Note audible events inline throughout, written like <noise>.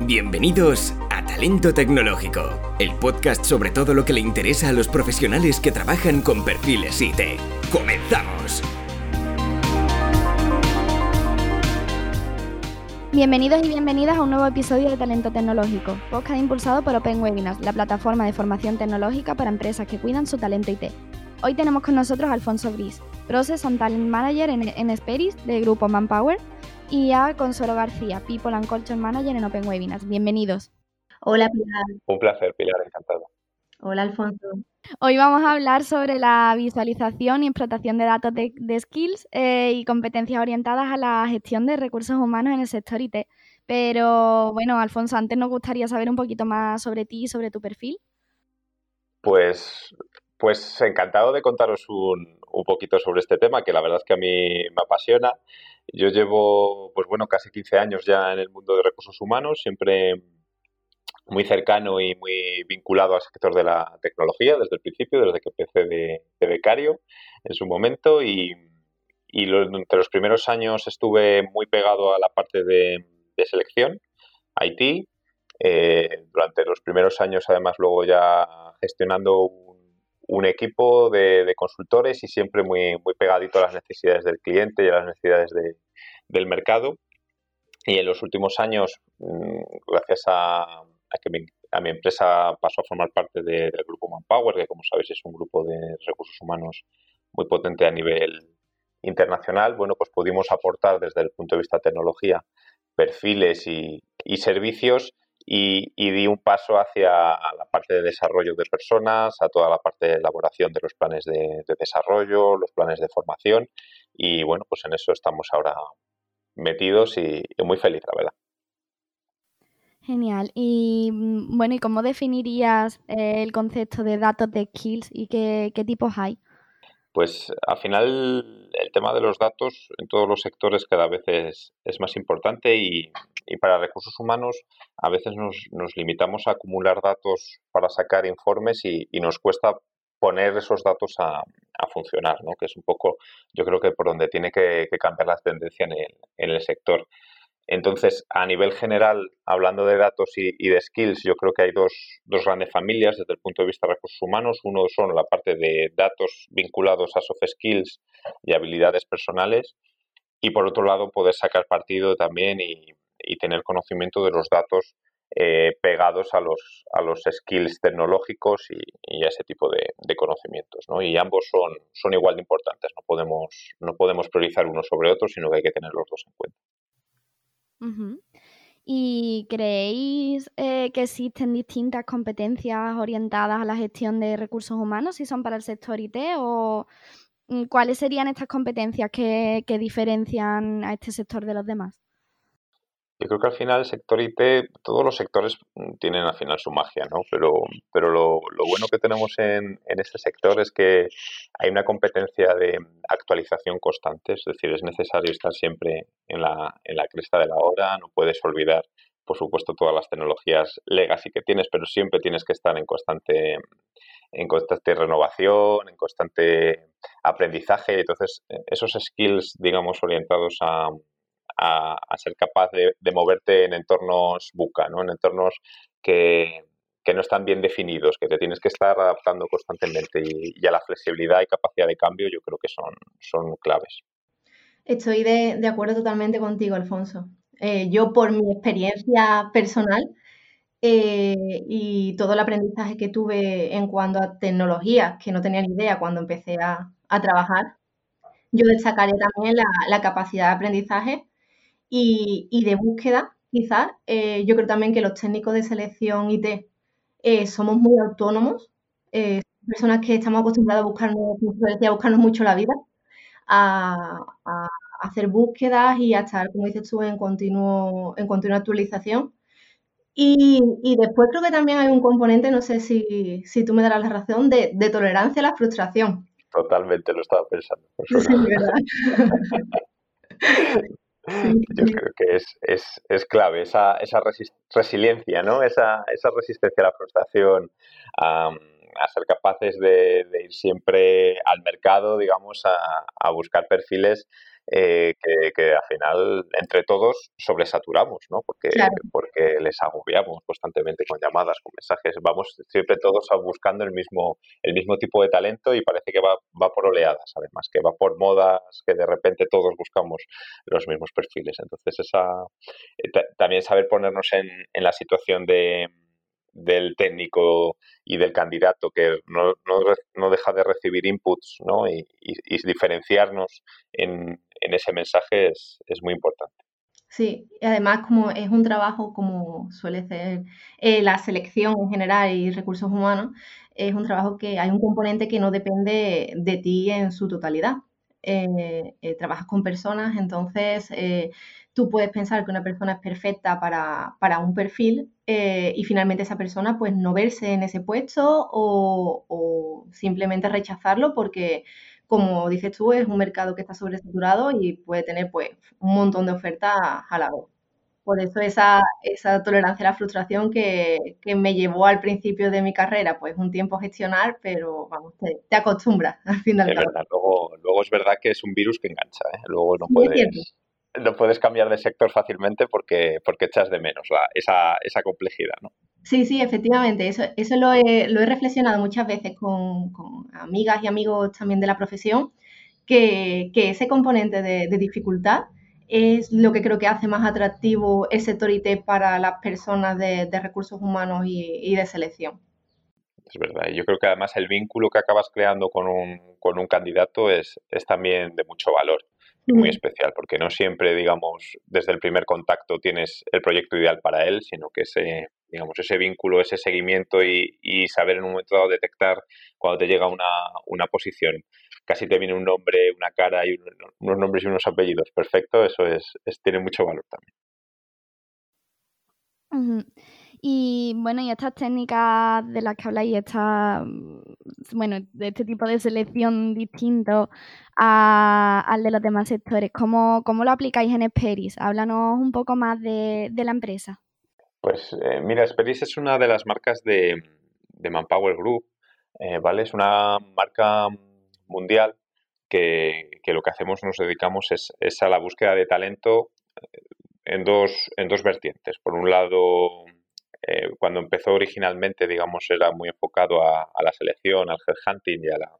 Bienvenidos a Talento Tecnológico, el podcast sobre todo lo que le interesa a los profesionales que trabajan con perfiles IT. ¡Comenzamos! Bienvenidos y bienvenidas a un nuevo episodio de Talento Tecnológico, podcast impulsado por Open Webinars, la plataforma de formación tecnológica para empresas que cuidan su talento IT. Hoy tenemos con nosotros a Alfonso Gris, Process and Talent Manager en, en Esperis del grupo Manpower, y a Consuelo García, People and Culture Manager en Open Webinars. Bienvenidos. Hola Pilar. Un placer, Pilar, encantado. Hola Alfonso. Hoy vamos a hablar sobre la visualización y explotación de datos de, skills eh, y competencias orientadas a la gestión de recursos humanos en el sector IT. Pero bueno, Alfonso, antes nos gustaría saber un poquito más sobre ti y sobre tu perfil. Pues, pues encantado de contaros un, un poquito sobre este tema, que la verdad es que a mí me apasiona. Yo llevo, pues bueno, casi 15 años ya en el mundo de recursos humanos, siempre muy cercano y muy vinculado al sector de la tecnología desde el principio, desde que empecé de, becario en su momento y, y entre los primeros años estuve muy pegado a la parte de, selección, IT. Eh, durante los primeros años, además, luego ya gestionando un, equipo de, consultores y siempre muy, muy pegadito a las necesidades del cliente y a las necesidades del mercado. Y en los últimos años, mm, gracias a, que mi, a mi empresa pasó a formar parte del grupo Manpower, que como sabéis es un grupo de recursos humanos muy potente a nivel internacional, bueno, pues pudimos aportar desde el punto de vista de tecnología perfiles y, servicios y, di un paso hacia la parte de desarrollo de personas, a toda la parte de elaboración de los planes de, desarrollo, los planes de formación y bueno, pues en eso estamos ahora metidos y muy feliz, la verdad. Genial. Y mm, bueno, ¿y cómo definirías eh, el concepto de datos de skills y qué, tipos hay? Pues al final el tema de los datos en todos los sectores cada vez es, más importante y, para recursos humanos a veces nos, nos, limitamos a acumular datos para sacar informes y, nos cuesta poner esos datos a, funcionar, ¿no? que es un poco yo creo que por donde tiene que, cambiar la tendencia en el, en el sector. Entonces, a nivel general, hablando de datos y, de skills, yo creo que hay dos, dos, grandes familias desde el punto de vista de recursos humanos. Uno son la parte de datos vinculados a soft skills y habilidades personales. Y por otro lado, poder sacar partido también y, tener conocimiento de los datos eh, pegados a los, a los skills tecnológicos y, a ese tipo de, conocimientos. ¿no? Y ambos son, son igual de importantes. No podemos, no podemos priorizar uno sobre otro, sino que hay que tener los dos en cuenta. ¿Y creéis eh, que existen distintas competencias orientadas a la gestión de recursos humanos, si son para el sector IT, o mm, cuáles serían estas competencias que diferencian a este sector de los demás? Yo creo que al final el sector IT, todos los sectores mm, tienen al final su magia, ¿no? Pero, pero lo, bueno que tenemos en, en, este sector es que hay una competencia de actualización constante, es decir, es necesario estar siempre en la, en la cresta de la hora, no puedes olvidar, por supuesto, todas las tecnologías legacy que tienes, pero siempre tienes que estar en constante, en constante renovación, en constante aprendizaje. Entonces, esos skills, digamos, orientados a a, ser capaz de, moverte en entornos buca, ¿no? en entornos que, no están bien definidos, que te tienes que estar adaptando constantemente y, a la flexibilidad y capacidad de cambio yo creo que son, son claves. Estoy de, acuerdo totalmente contigo, Alfonso. Eh, yo por mi experiencia personal eh, y todo el aprendizaje que tuve en cuanto a tecnologías, que no tenía ni idea cuando empecé a, trabajar, yo destacaré también la, la, capacidad de aprendizaje y, de búsqueda, quizás. Eh, yo creo también que los técnicos de selección IT eh, somos muy autónomos, eh, personas que estamos acostumbrados a buscarnos, a buscarnos mucho la vida, a, hacer búsquedas y a estar, como dices tú, en, continuo, en continua actualización. Y, después creo que también hay un componente, no sé si, si tú me darás la razón, de, de, tolerancia a la frustración. Totalmente, lo estaba pensando. <laughs> Sí, verdad. <laughs> <laughs> Yo creo que es, es, es clave esa, esa resiliencia, ¿no? Esa, esa resistencia a la frustración, a, ser capaces de, ir siempre al mercado, digamos, a, buscar perfiles eh, que, al final entre todos sobresaturamos, ¿no? Porque, porque les agobiamos constantemente con llamadas, con mensajes. Vamos siempre todos buscando el mismo, el mismo tipo de talento y parece que va, va por oleadas, además, que va por modas, que de repente todos buscamos los mismos perfiles. Entonces, esa eh, también saber ponernos en, en la situación de del técnico y del candidato que no, no, deja de recibir inputs ¿no? y, diferenciarnos en, en, ese mensaje es, es, muy importante. Sí, y además como es un trabajo como suele ser eh, la selección en general y recursos humanos, es un trabajo que hay un componente que no depende de ti en su totalidad. Eh, eh, trabajas con personas, entonces tú puedes pensar que una persona es perfecta para, un perfil eh, y finalmente esa persona pues no verse en ese puesto o, simplemente rechazarlo porque, como dices tú, es un mercado que está sobresaturado y puede tener pues un montón de ofertas a la vez. Por eso esa, esa tolerancia a la frustración que, me llevó al principio de mi carrera, pues un tiempo a gestionar, pero vamos, te, acostumbras al final. Es verdad, luego, luego es verdad que es un virus que engancha, ¿eh? luego no puedes no puedes cambiar de sector fácilmente porque, porque echas de menos esa, esa, complejidad, ¿no? Sí, sí, efectivamente. Eso, eso lo, he, lo he reflexionado muchas veces con, amigas y amigos también de la profesión, que, ese componente de, dificultad es lo que creo que hace más atractivo el sector IT para las personas de, recursos humanos y, y, de selección. Es verdad. Y yo creo que además el vínculo que acabas creando con un, con un candidato es, es también de mucho valor muy especial, porque no siempre, digamos, desde el primer contacto tienes el proyecto ideal para él, sino que ese, digamos, ese vínculo, ese seguimiento y, saber en un momento dado detectar cuando te llega una, una posición, casi te viene un nombre, una cara y unos nombres y unos apellidos, perfecto, eso es, tiene mucho valor también. Y bueno, y estas técnicas de las que habláis, esta, bueno, de este tipo de selección distinto al de los demás sectores, ¿cómo, cómo lo aplicáis en Esperis? Háblanos un poco más de, la empresa. Pues eh, mira, Esperis es una de las marcas de, Manpower Group, eh, ¿vale? Es una marca mundial que, lo que hacemos, nos dedicamos es, es a la búsqueda de talento en dos, en dos vertientes. Por un lado, eh, cuando empezó originalmente, digamos, era muy enfocado a, la selección, al headhunting y a la,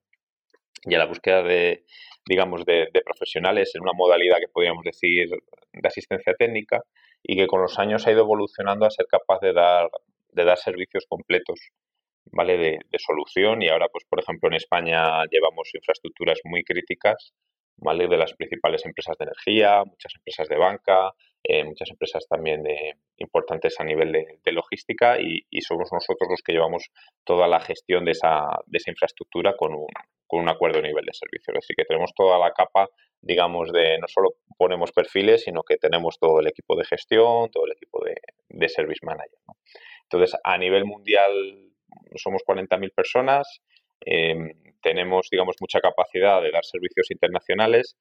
y a la búsqueda de, digamos, de, profesionales en una modalidad que podríamos decir de asistencia técnica y que con los años ha ido evolucionando a ser capaz de dar, de dar servicios completos ¿vale? De, de, solución y ahora, pues, por ejemplo, en España llevamos infraestructuras muy críticas ¿vale? de las principales empresas de energía, muchas empresas de banca, eh, muchas empresas también importantes a nivel de, logística y, somos nosotros los que llevamos toda la gestión de esa, de esa infraestructura con un, con un acuerdo a nivel de servicio. Así que tenemos toda la capa, digamos, de no solo ponemos perfiles, sino que tenemos todo el equipo de gestión, todo el equipo de, de service manager. Entonces, a nivel mundial somos 40.000 personas, em, tenemos, digamos, mucha capacidad de dar servicios internacionales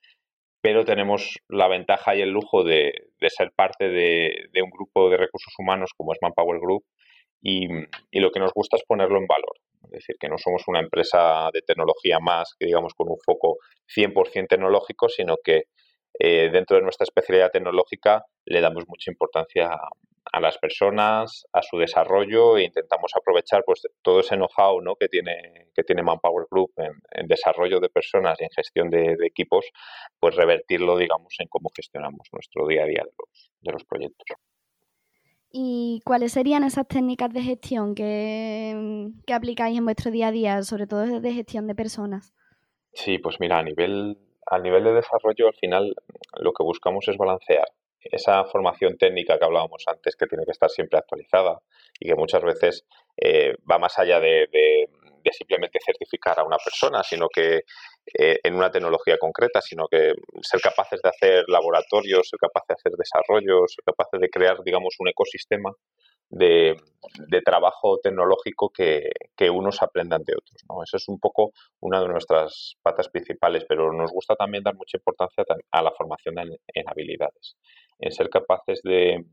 pero tenemos la ventaja y el lujo de, ser parte de, un grupo de recursos humanos como es Manpower Group y, lo que nos gusta es ponerlo en valor. Es decir, que no somos una empresa de tecnología más que digamos con un foco 100% tecnológico, sino que eh, dentro de nuestra especialidad tecnológica le damos mucha importancia a las personas, a su desarrollo e intentamos aprovechar pues todo ese know-how ¿no? que, tiene, que tiene Manpower Group en, desarrollo de personas y en gestión de, equipos, pues revertirlo, digamos, en cómo gestionamos nuestro día a día de los, de los proyectos. ¿Y cuáles serían esas técnicas de gestión que, que aplicáis en vuestro día a día, sobre todo de gestión de personas? Sí, pues mira, a nivel, a nivel de desarrollo, al final lo que buscamos es balancear esa formación técnica que hablábamos antes, que tiene que estar siempre actualizada y que muchas veces eh, va más allá de, simplemente certificar a una persona, sino que eh, en una tecnología concreta, sino que ser capaces de hacer laboratorios, ser capaces de hacer desarrollos, ser capaces de crear, digamos, un ecosistema de, trabajo tecnológico que, unos aprendan de otros. ¿no? Eso es un poco una de nuestras patas principales, pero nos gusta también dar mucha importancia a la formación en, habilidades, en ser capaces de,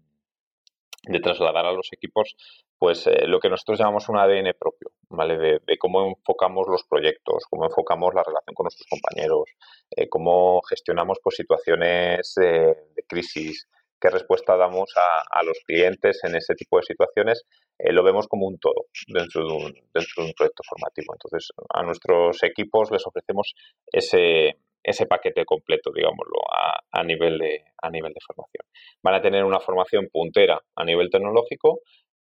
trasladar a los equipos pues eh, lo que nosotros llamamos un ADN propio, ¿vale? De, cómo enfocamos los proyectos, cómo enfocamos la relación con nuestros compañeros, eh, cómo gestionamos pues, situaciones de crisis, qué respuesta damos a, los clientes en ese tipo de situaciones, eh, lo vemos como un todo dentro de un, dentro de un proyecto formativo. Entonces, a nuestros equipos les ofrecemos ese, ese paquete completo, digámoslo, a, nivel de, a nivel de formación. Van a tener una formación puntera a nivel tecnológico,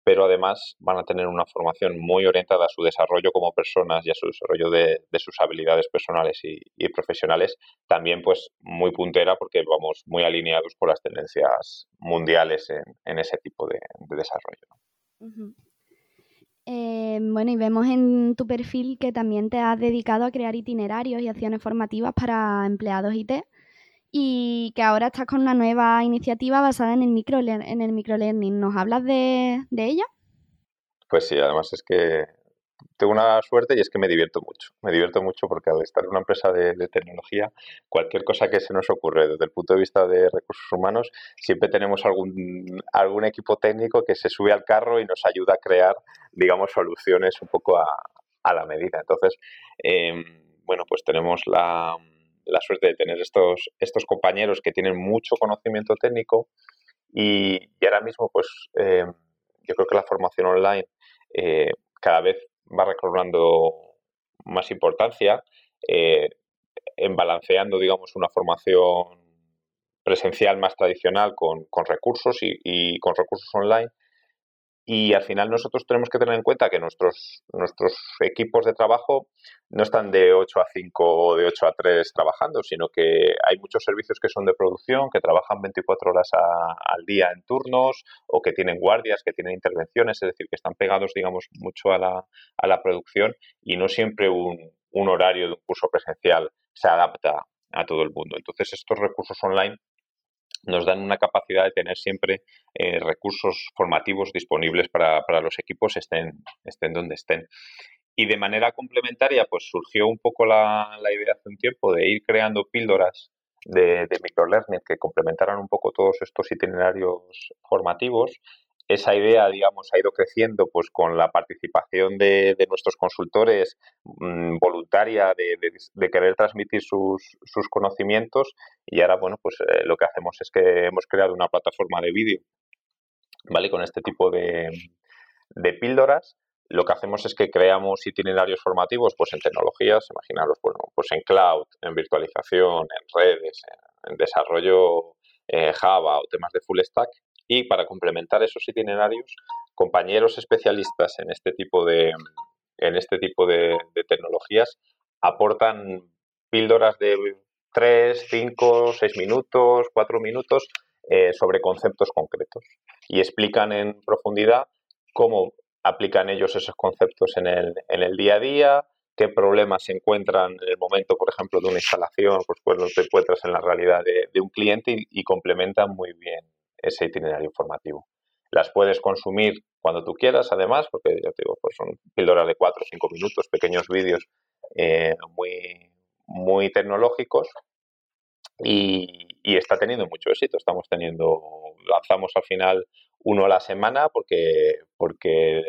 pero además van a tener una formación muy orientada a su desarrollo como personas y a su desarrollo de, sus habilidades personales y, profesionales, también pues muy puntera porque vamos muy alineados con las tendencias mundiales en, ese tipo de, desarrollo. Eh, bueno, y vemos en tu perfil que también te has dedicado a crear itinerarios y acciones formativas para empleados IT y que ahora estás con una nueva iniciativa basada en el, micro, en el microlearning. ¿Nos hablas de, ella? Pues sí, además es que tengo una suerte y es que me divierto mucho. Me divierto mucho porque al estar en una empresa de, tecnología, cualquier cosa que se nos ocurre desde el punto de vista de recursos humanos, siempre tenemos algún, algún equipo técnico que se sube al carro y nos ayuda a crear, digamos, soluciones un poco a, la medida. Entonces, em, bueno, pues tenemos la, suerte de tener estos, estos compañeros que tienen mucho conocimiento técnico y, ahora mismo, pues, em, yo creo que la formación online eh, cada vez va recobrando más importancia, eh, en balanceando, digamos, una formación presencial más tradicional con, recursos y, con recursos online y al final nosotros tenemos que tener en cuenta que nuestros, nuestros equipos de trabajo no están de 8 a 5 o de 8 a 3 trabajando, sino que hay muchos servicios que son de producción, que trabajan 24 horas al día en turnos o que tienen guardias, que tienen intervenciones, es decir, que están pegados, digamos, mucho a la, a la producción y no siempre un, un horario de un curso presencial se adapta a todo el mundo. Entonces, estos recursos online nos dan una capacidad de tener siempre eh, recursos formativos disponibles para, los equipos estén, estén donde estén. Y de manera complementaria, pues surgió un poco la, idea hace un tiempo de ir creando píldoras de microlearning que complementaran un poco todos estos itinerarios formativos esa idea, digamos, ha ido creciendo pues con la participación de, nuestros consultores mm, voluntaria de, querer transmitir sus, conocimientos y ahora, bueno, pues eh, lo que hacemos es que hemos creado una plataforma de vídeo, ¿vale? Con este tipo de, píldoras. Lo que hacemos es que creamos itinerarios formativos pues en tecnologías, imaginaros, bueno, pues en cloud, en virtualización, en redes, en, desarrollo eh, Java o temas de full stack y para complementar esos itinerarios, compañeros especialistas en este tipo de, en este tipo de, tecnologías aportan píldoras de 3, 5, 6 minutos, 4 minutos eh, sobre conceptos concretos. Y explican en profundidad cómo aplican ellos esos conceptos en el, en el día a día, qué problemas se encuentran en el momento, por ejemplo, de una instalación, pues cuando te encuentras en la realidad de, un cliente y, complementan muy bien ese itinerario informativo. Las puedes consumir cuando tú quieras, además, porque ya digo, pues son píldoras de 4 o 5 minutos, pequeños vídeos eh, muy, muy tecnológicos y, está teniendo mucho éxito. Estamos teniendo, lanzamos al final uno a la semana porque, porque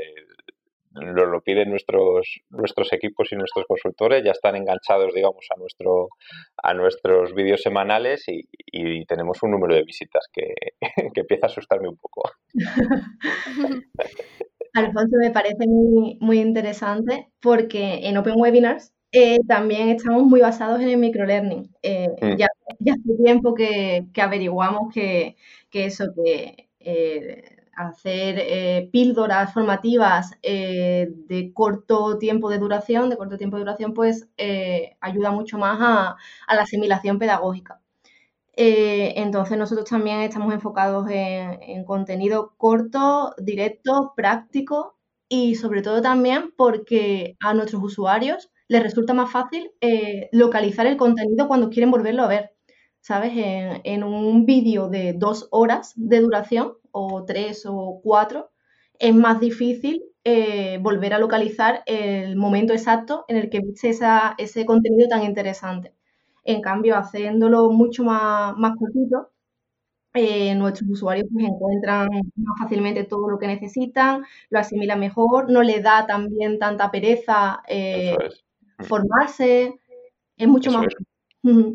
lo, lo piden nuestros, nuestros equipos y nuestros consultores, ya están enganchados, digamos, a, nuestro, a nuestros vídeos semanales y, tenemos un número de visitas que, <laughs> empieza a asustarme un poco. <laughs> Alfonso, me parece muy, muy interesante porque en Open Webinars eh, también estamos muy basados en el microlearning. Eh, mm. ya, ya hace tiempo que, averiguamos que, eso, que eh, hacer eh, píldoras formativas eh, de corto tiempo de duración, de corto tiempo de duración, pues eh, ayuda mucho más a, la asimilación pedagógica. entonces nosotros también estamos enfocados en, contenido corto, directo, práctico y sobre todo también porque a nuestros usuarios les resulta más fácil localizar el contenido cuando quieren volverlo a ver. ¿Sabes? en un vídeo de dos horas de duración, o tres o cuatro, es más difícil eh, volver a localizar el momento exacto en el que viste ese contenido tan interesante. En cambio, haciéndolo mucho más, más cortito, eh, nuestros usuarios pues, encuentran más fácilmente todo lo que necesitan, lo asimilan mejor, no le da también tanta pereza eh, formarse, es mucho más...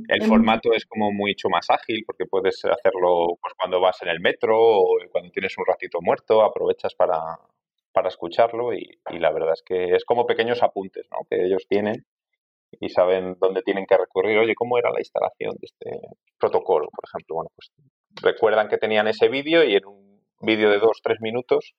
El formato es como mucho más ágil porque puedes hacerlo pues, cuando vas en el metro o cuando tienes un ratito muerto, aprovechas para, para escucharlo y, y, la verdad es que es como pequeños apuntes ¿no? que ellos tienen y saben dónde tienen que recurrir. Oye, ¿cómo era la instalación de este protocolo, por ejemplo? Bueno, pues recuerdan que tenían ese vídeo y en un vídeo de dos, tres minutos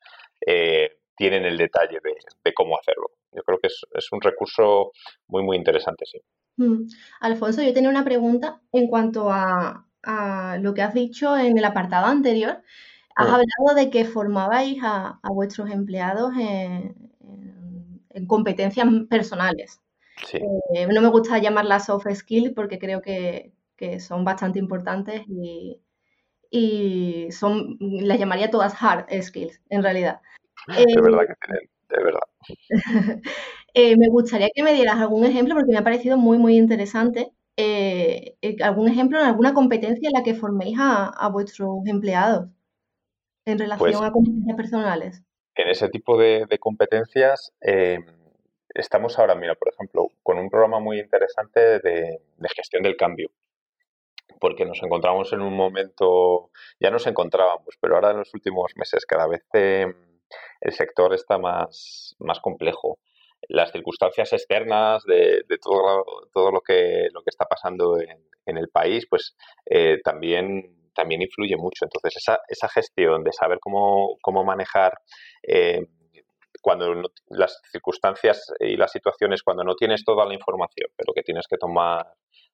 eh, tienen el detalle de, cómo hacerlo. Yo creo que es, un recurso muy, muy interesante, sí. Mm. Alfonso, yo tenía una pregunta en cuanto a, lo que has dicho en el apartado anterior. Has mm. hablado de que formabais a, vuestros empleados en, competencias personales. Eh, no me gusta llamarlas soft skills porque creo que, que son bastante importantes y, y son, las llamaría todas hard skills, en realidad. Es verdad que tienen, de verdad. <laughs> Eh, me gustaría que me dieras algún ejemplo, porque me ha parecido muy, muy interesante, eh, eh, algún ejemplo en alguna competencia en la que forméis a, vuestros empleados en relación pues a competencias personales. En ese tipo de, competencias estamos ahora, mira, por ejemplo, con un programa muy interesante de gestión del cambio porque nos encontramos en un momento, ya nos encontrábamos, pero ahora en los últimos meses cada vez el sector está más, más complejo. Las circunstancias externas de, todo, todo lo, que, lo que está pasando en, el país, pues eh, también, también influye mucho. Entonces, esa, esa gestión de saber cómo, cómo manejar eh, cuando las circunstancias y las situaciones, cuando no tienes toda la información, pero que tienes que tomar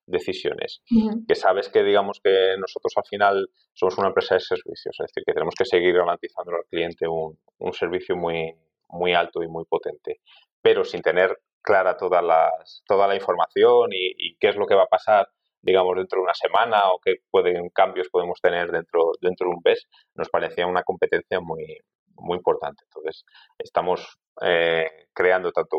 decisiones, que sabes que digamos que nosotros al final somos una empresa de servicios, es decir, que tenemos que seguir garantizando al cliente un, servicio muy, muy alto y muy potente, pero sin tener clara toda, las, toda la información y, qué es lo que va a pasar digamos, dentro de una semana o qué pueden, cambios podemos tener dentro, dentro de un mes, nos parecía una competencia muy, muy importante. Entonces, estamos eh, creando tanto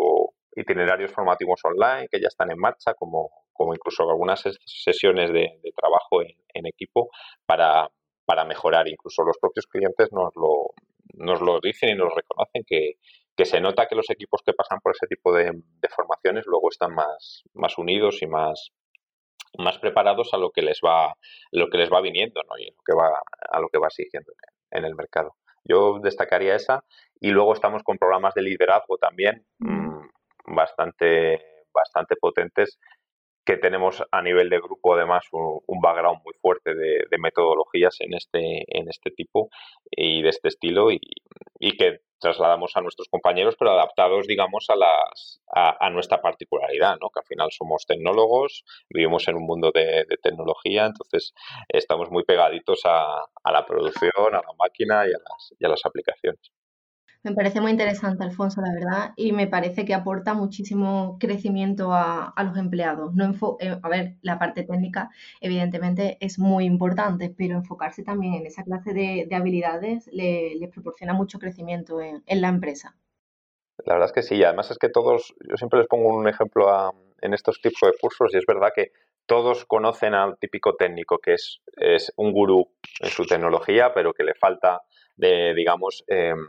itinerarios formativos online que ya están en marcha, como, como incluso algunas sesiones de, trabajo en, equipo para, para, mejorar. Incluso los propios clientes nos lo, nos lo dicen y nos reconocen que, que, se nota que los equipos que pasan por ese tipo de, formaciones luego están más, más unidos y más, más preparados a lo que les va lo que les va viniendo ¿no? y lo que va a lo que va exigiendo en el mercado yo destacaría esa y luego estamos con programas de liderazgo también bastante, bastante potentes que tenemos a nivel de grupo además un, background muy fuerte de, metodologías en este, en este tipo y de este estilo y, que trasladamos a nuestros compañeros pero adaptados digamos a, las, a, nuestra particularidad, ¿no? que al final somos tecnólogos, vivimos en un mundo de, tecnología, entonces estamos muy pegaditos a, a, la producción, a la máquina y a las, y a las aplicaciones. Me parece muy interesante, Alfonso, la verdad, y me parece que aporta muchísimo crecimiento a, los empleados. No eh, a ver, la parte técnica, evidentemente, es muy importante, pero enfocarse también en esa clase de, habilidades les proporciona mucho crecimiento en, la empresa. La verdad es que sí, además es que todos, yo siempre les pongo un ejemplo en estos tipos de cursos y es verdad que todos conocen al típico técnico que es, es un gurú en su tecnología, pero que le falta de, digamos, em,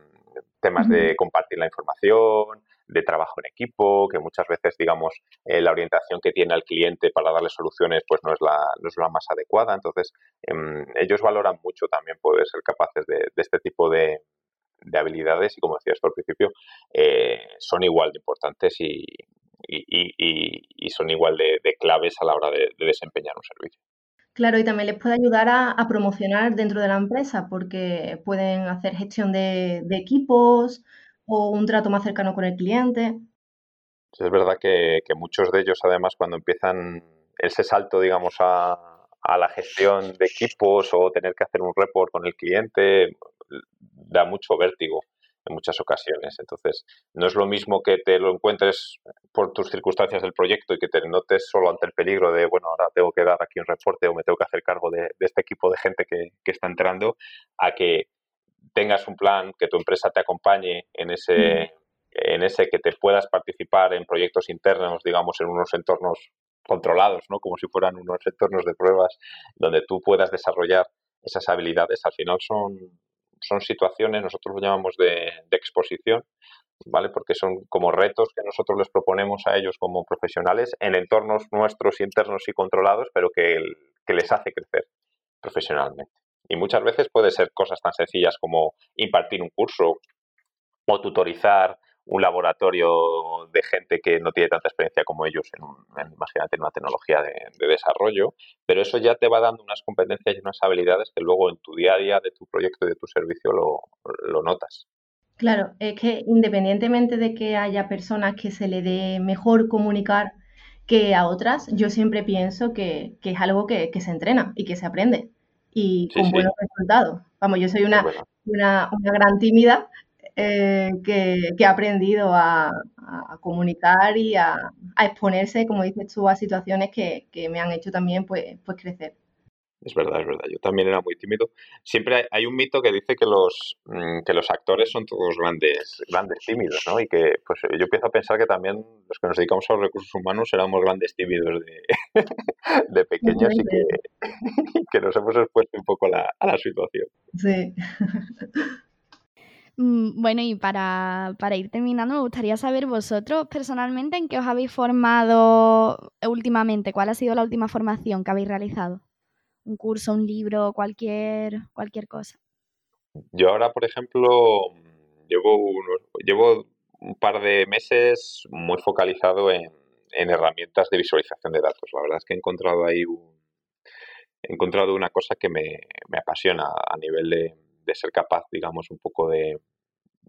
temas de compartir la información, de trabajo en equipo, que muchas veces, digamos, eh, la orientación que tiene al cliente para darle soluciones pues no es la, no es la más adecuada. Entonces, em, ellos valoran mucho también poder ser capaces de, este tipo de, habilidades y, como decías al principio, eh, son igual de importantes y, y, son igual de, claves a la hora de desempeñar un servicio. Claro, y también les puede ayudar a, promocionar dentro de la empresa porque pueden hacer gestión de, equipos o un trato más cercano con el cliente. Es verdad que, muchos de ellos, además, cuando empiezan ese salto, digamos, a, a la gestión de equipos o tener que hacer un report con el cliente, da mucho vértigo en muchas ocasiones. Entonces, no es lo mismo que te lo encuentres por tus circunstancias del proyecto y que te notes solo ante el peligro de, bueno, ahora tengo que dar aquí un reporte o me tengo que hacer cargo de, este equipo de gente que, está entrando, a que tengas un plan, que tu empresa te acompañe en ese, en ese que te puedas participar en proyectos internos, digamos, en unos entornos controlados, ¿no? Como si fueran unos entornos de pruebas donde tú puedas desarrollar esas habilidades al final son, son situaciones, nosotros lo llamamos de, exposición, ¿vale? Porque son como retos que nosotros les proponemos a ellos como profesionales en entornos nuestros internos y controlados, pero que, que les hace crecer profesionalmente. Y muchas veces puede ser cosas tan sencillas como impartir un curso o tutorizar un laboratorio de gente que no tiene tanta experiencia como ellos en, imagínate, en una tecnología de, desarrollo, pero eso ya te va dando unas competencias y unas habilidades que luego en tu día a día de tu proyecto y de tu servicio lo, lo notas. Claro, es que independientemente de que haya personas que se le dé mejor comunicar que a otras, yo siempre pienso que, que es algo que, que, se entrena y que se aprende y con buenos resultados. Vamos, yo soy una, una, una gran tímida eh, que, ha aprendido a, comunicar y a, exponerse, como dices tú, a situaciones que, me han hecho también pues, pues crecer. Es verdad, es verdad. Yo también era muy tímido. Siempre hay, un mito que dice que los, mm, que los actores son todos grandes, grandes tímidos, ¿no? Y que pues yo empiezo a pensar que también los que nos dedicamos a los recursos humanos éramos grandes tímidos de, <laughs> de pequeños y que, <laughs> que, nos hemos expuesto un poco a la situación. Sí. <laughs> Mm, bueno, y para, ir terminando, me gustaría saber vosotros personalmente en qué os habéis formado últimamente, cuál ha sido la última formación que habéis realizado. Un curso, un libro, cualquier, cualquier cosa. Yo ahora, por ejemplo, llevo, llevo un par de meses muy focalizado en, herramientas de visualización de datos. La verdad es que he encontrado ahí he encontrado una cosa que me, me apasiona a nivel de, de ser capaz, digamos, un poco de,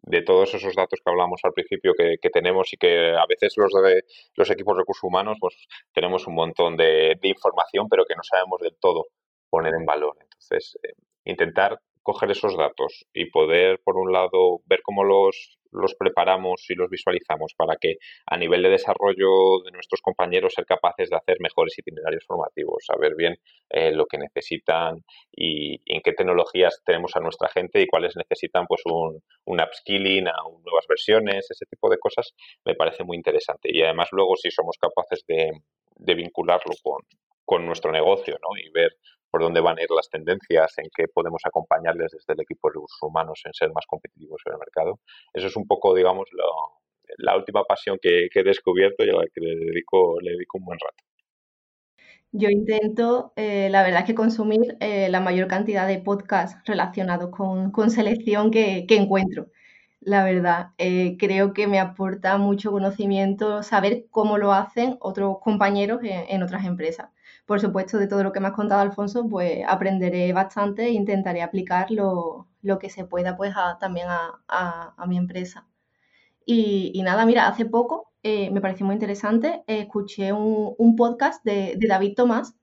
de todos esos datos que hablamos al principio que, tenemos y que a veces los de los equipos de recursos humanos pues tenemos un montón de, información pero que no sabemos del todo poner en valor. Entonces, eh, intentar coger esos datos y poder, por un lado, ver cómo los, los preparamos y los visualizamos para que a nivel de desarrollo de nuestros compañeros ser capaces de hacer mejores itinerarios formativos, saber bien eh, lo que necesitan y, en qué tecnologías tenemos a nuestra gente y cuáles necesitan pues un, un upskilling a nuevas versiones, ese tipo de cosas me parece muy interesante. Y además luego si somos capaces de, de vincularlo con, con nuestro negocio ¿no? y ver por dónde van a ir las tendencias, en qué podemos acompañarles desde el equipo de recursos humanos en ser más competitivos en el mercado. Eso es un poco, digamos, la última pasión que, he descubierto y a la que le dedico, le dedico un buen rato. Yo intento, eh, la verdad que consumir eh, la mayor cantidad de podcasts relacionados con, selección que, encuentro. La verdad, eh, creo que me aporta mucho conocimiento saber cómo lo hacen otros compañeros en otras empresas por supuesto, de todo lo que me has contado, Alfonso, pues aprenderé bastante e intentaré aplicar lo, que se pueda pues también a, mi empresa. Y, nada, mira, hace poco eh, me pareció muy interesante, escuché un, podcast de, David Tomás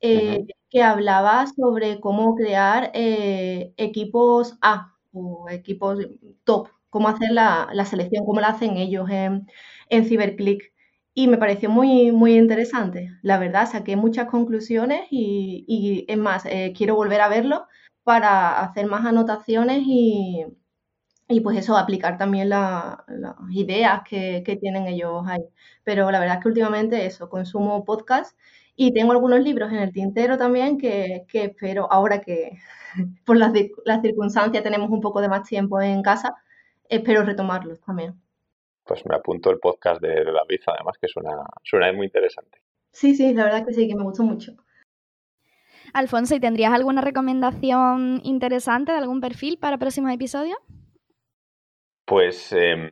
eh, que hablaba sobre cómo crear eh, equipos A o equipos top, cómo hacer la, selección, cómo la hacen ellos en, en CyberClick y me pareció muy, muy interesante. La verdad, saqué muchas conclusiones y, y es más, eh, quiero volver a verlo para hacer más anotaciones y, y pues eso, aplicar también las ideas que, que, tienen ellos ahí. Pero la verdad es que últimamente eso, consumo podcast y tengo algunos libros en el tintero también que, que espero, ahora que <laughs> por las circunstancias tenemos un poco de más tiempo en casa, espero retomarlos también pues me apunto el podcast de, David, además, que suena, suena muy interesante. Sí, sí, la verdad que sí, que me gustó mucho. Alfonso, ¿y tendrías alguna recomendación interesante de algún perfil para próximos episodios? Pues em,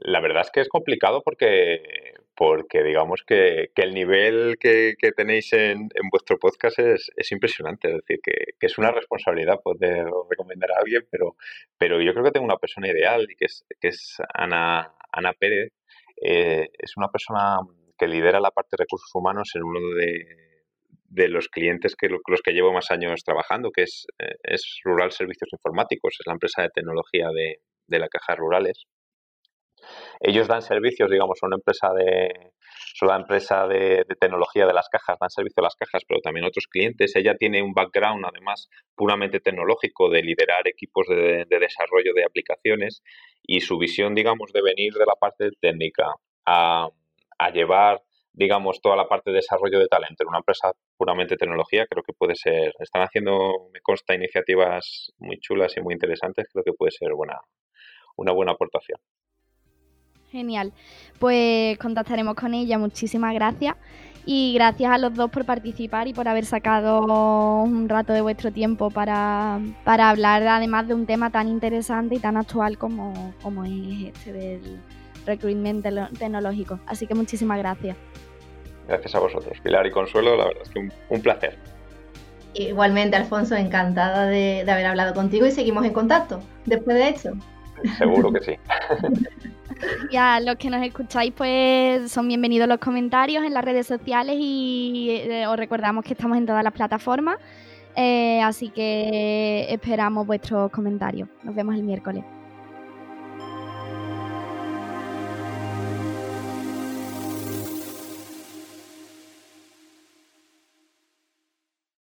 la verdad es que es complicado porque, porque digamos que, el nivel que, tenéis en, vuestro podcast es, impresionante. Es decir, que, es una responsabilidad poder recomendar a alguien, pero, pero yo creo que tengo una persona ideal y que es, que es Ana, Ana Pérez. Eh, es una persona que lidera la parte de recursos humanos en uno de, los clientes que los que llevo más años trabajando, que es, eh, es Rural Servicios Informáticos, es la empresa de tecnología de, de la Caja Rurales. Ellos dan servicios, digamos, son una empresa de, son la empresa de, tecnología de las cajas, dan servicio a las cajas, pero también a otros clientes. Ella tiene un background, además, puramente tecnológico, de liderar equipos de, desarrollo de aplicaciones y su visión, digamos, de venir de la parte técnica a, llevar digamos, toda la parte de desarrollo de talento en una empresa puramente tecnología, creo que puede ser, están haciendo, me consta, iniciativas muy chulas y muy interesantes, creo que puede ser buena, una buena aportación. Genial. Pues contactaremos con ella. Muchísimas gracias. Y gracias a los dos por participar y por haber sacado un rato de vuestro tiempo para, hablar además de un tema tan interesante y tan actual como, como es este del recruitment tecnológico. Así que muchísimas gracias. Gracias a vosotros, Pilar y Consuelo. La verdad es que un, placer. Igualmente, Alfonso, encantada de, de haber hablado contigo y seguimos en contacto después de esto. Seguro que sí. <laughs> Y a los que nos escucháis, pues son bienvenidos los comentarios en las redes sociales y eh, os recordamos que estamos en todas las plataformas. Eh, así que esperamos vuestros comentarios. Nos vemos el miércoles.